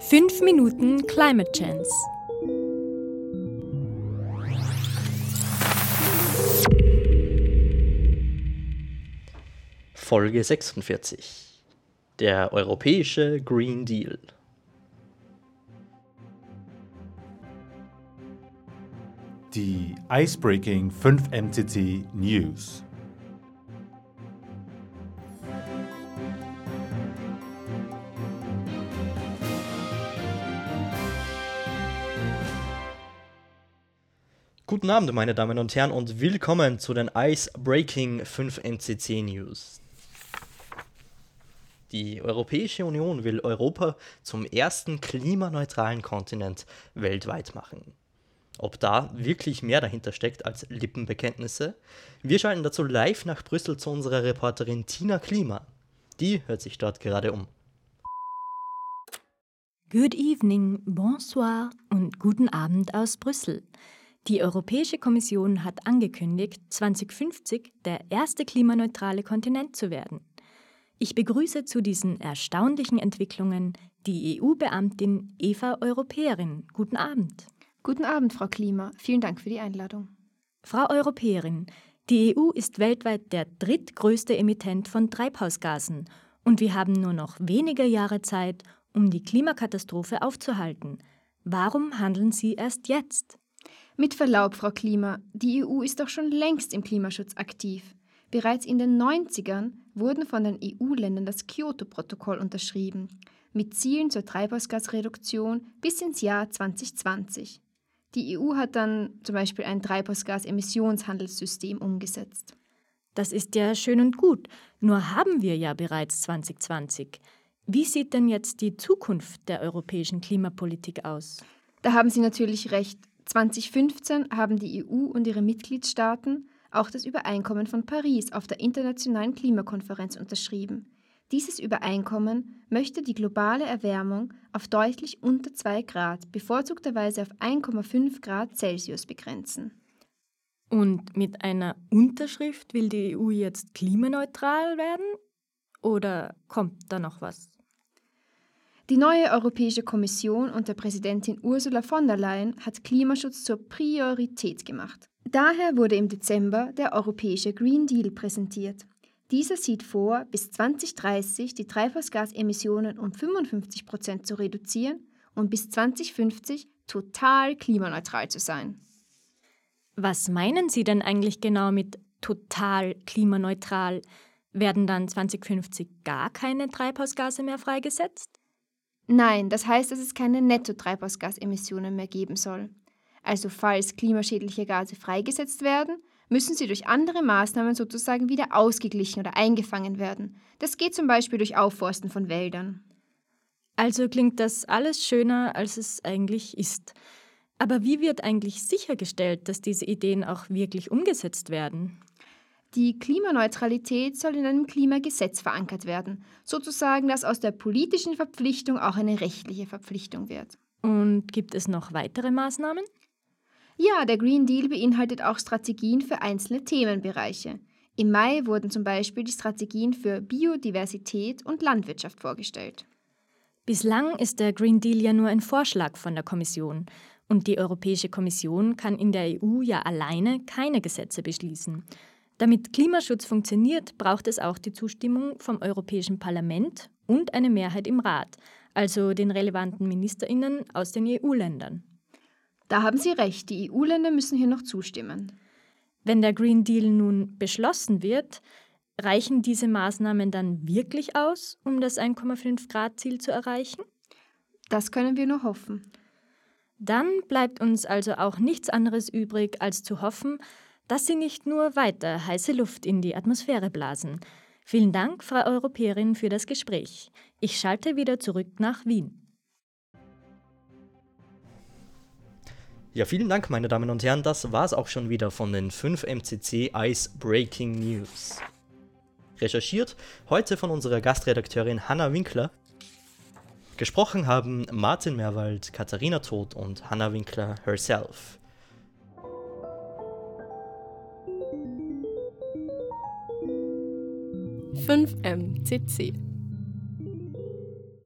5 Minuten Climate Chance. Folge 46. Der europäische Green Deal. Die Icebreaking 5 MCT News. Guten Abend, meine Damen und Herren, und willkommen zu den Icebreaking 5 NCC News. Die Europäische Union will Europa zum ersten klimaneutralen Kontinent weltweit machen. Ob da wirklich mehr dahinter steckt als Lippenbekenntnisse? Wir schalten dazu live nach Brüssel zu unserer Reporterin Tina Klima. Die hört sich dort gerade um. Good evening, bonsoir und guten Abend aus Brüssel. Die Europäische Kommission hat angekündigt, 2050 der erste klimaneutrale Kontinent zu werden. Ich begrüße zu diesen erstaunlichen Entwicklungen die EU-Beamtin Eva Europäerin. Guten Abend. Guten Abend, Frau Klima. Vielen Dank für die Einladung. Frau Europäerin, die EU ist weltweit der drittgrößte Emittent von Treibhausgasen und wir haben nur noch wenige Jahre Zeit, um die Klimakatastrophe aufzuhalten. Warum handeln Sie erst jetzt? Mit Verlaub, Frau Klima, die EU ist doch schon längst im Klimaschutz aktiv. Bereits in den 90ern wurden von den EU-Ländern das Kyoto-Protokoll unterschrieben, mit Zielen zur Treibhausgasreduktion bis ins Jahr 2020. Die EU hat dann zum Beispiel ein Treibhausgasemissionshandelssystem umgesetzt. Das ist ja schön und gut, nur haben wir ja bereits 2020. Wie sieht denn jetzt die Zukunft der europäischen Klimapolitik aus? Da haben Sie natürlich recht. 2015 haben die EU und ihre Mitgliedstaaten auch das Übereinkommen von Paris auf der Internationalen Klimakonferenz unterschrieben. Dieses Übereinkommen möchte die globale Erwärmung auf deutlich unter 2 Grad, bevorzugterweise auf 1,5 Grad Celsius begrenzen. Und mit einer Unterschrift will die EU jetzt klimaneutral werden? Oder kommt da noch was? Die neue Europäische Kommission unter Präsidentin Ursula von der Leyen hat Klimaschutz zur Priorität gemacht. Daher wurde im Dezember der Europäische Green Deal präsentiert. Dieser sieht vor, bis 2030 die Treibhausgasemissionen um 55 Prozent zu reduzieren und bis 2050 total klimaneutral zu sein. Was meinen Sie denn eigentlich genau mit total klimaneutral? Werden dann 2050 gar keine Treibhausgase mehr freigesetzt? Nein, das heißt, dass es keine Netto-Treibhausgasemissionen mehr geben soll. Also falls klimaschädliche Gase freigesetzt werden, müssen sie durch andere Maßnahmen sozusagen wieder ausgeglichen oder eingefangen werden. Das geht zum Beispiel durch Aufforsten von Wäldern. Also klingt das alles schöner, als es eigentlich ist. Aber wie wird eigentlich sichergestellt, dass diese Ideen auch wirklich umgesetzt werden? Die Klimaneutralität soll in einem Klimagesetz verankert werden, sozusagen, dass aus der politischen Verpflichtung auch eine rechtliche Verpflichtung wird. Und gibt es noch weitere Maßnahmen? Ja, der Green Deal beinhaltet auch Strategien für einzelne Themenbereiche. Im Mai wurden zum Beispiel die Strategien für Biodiversität und Landwirtschaft vorgestellt. Bislang ist der Green Deal ja nur ein Vorschlag von der Kommission. Und die Europäische Kommission kann in der EU ja alleine keine Gesetze beschließen. Damit Klimaschutz funktioniert, braucht es auch die Zustimmung vom Europäischen Parlament und eine Mehrheit im Rat, also den relevanten Ministerinnen aus den EU-Ländern. Da haben Sie recht, die EU-Länder müssen hier noch zustimmen. Wenn der Green Deal nun beschlossen wird, reichen diese Maßnahmen dann wirklich aus, um das 1,5 Grad Ziel zu erreichen? Das können wir nur hoffen. Dann bleibt uns also auch nichts anderes übrig, als zu hoffen, dass sie nicht nur weiter heiße Luft in die Atmosphäre blasen. Vielen Dank, Frau Europäerin, für das Gespräch. Ich schalte wieder zurück nach Wien. Ja, vielen Dank, meine Damen und Herren. Das war's auch schon wieder von den 5 MCC Ice Breaking News. Recherchiert heute von unserer Gastredakteurin Hanna Winkler. Gesprochen haben Martin Merwald, Katharina Todt und Hanna Winkler herself. 5MCC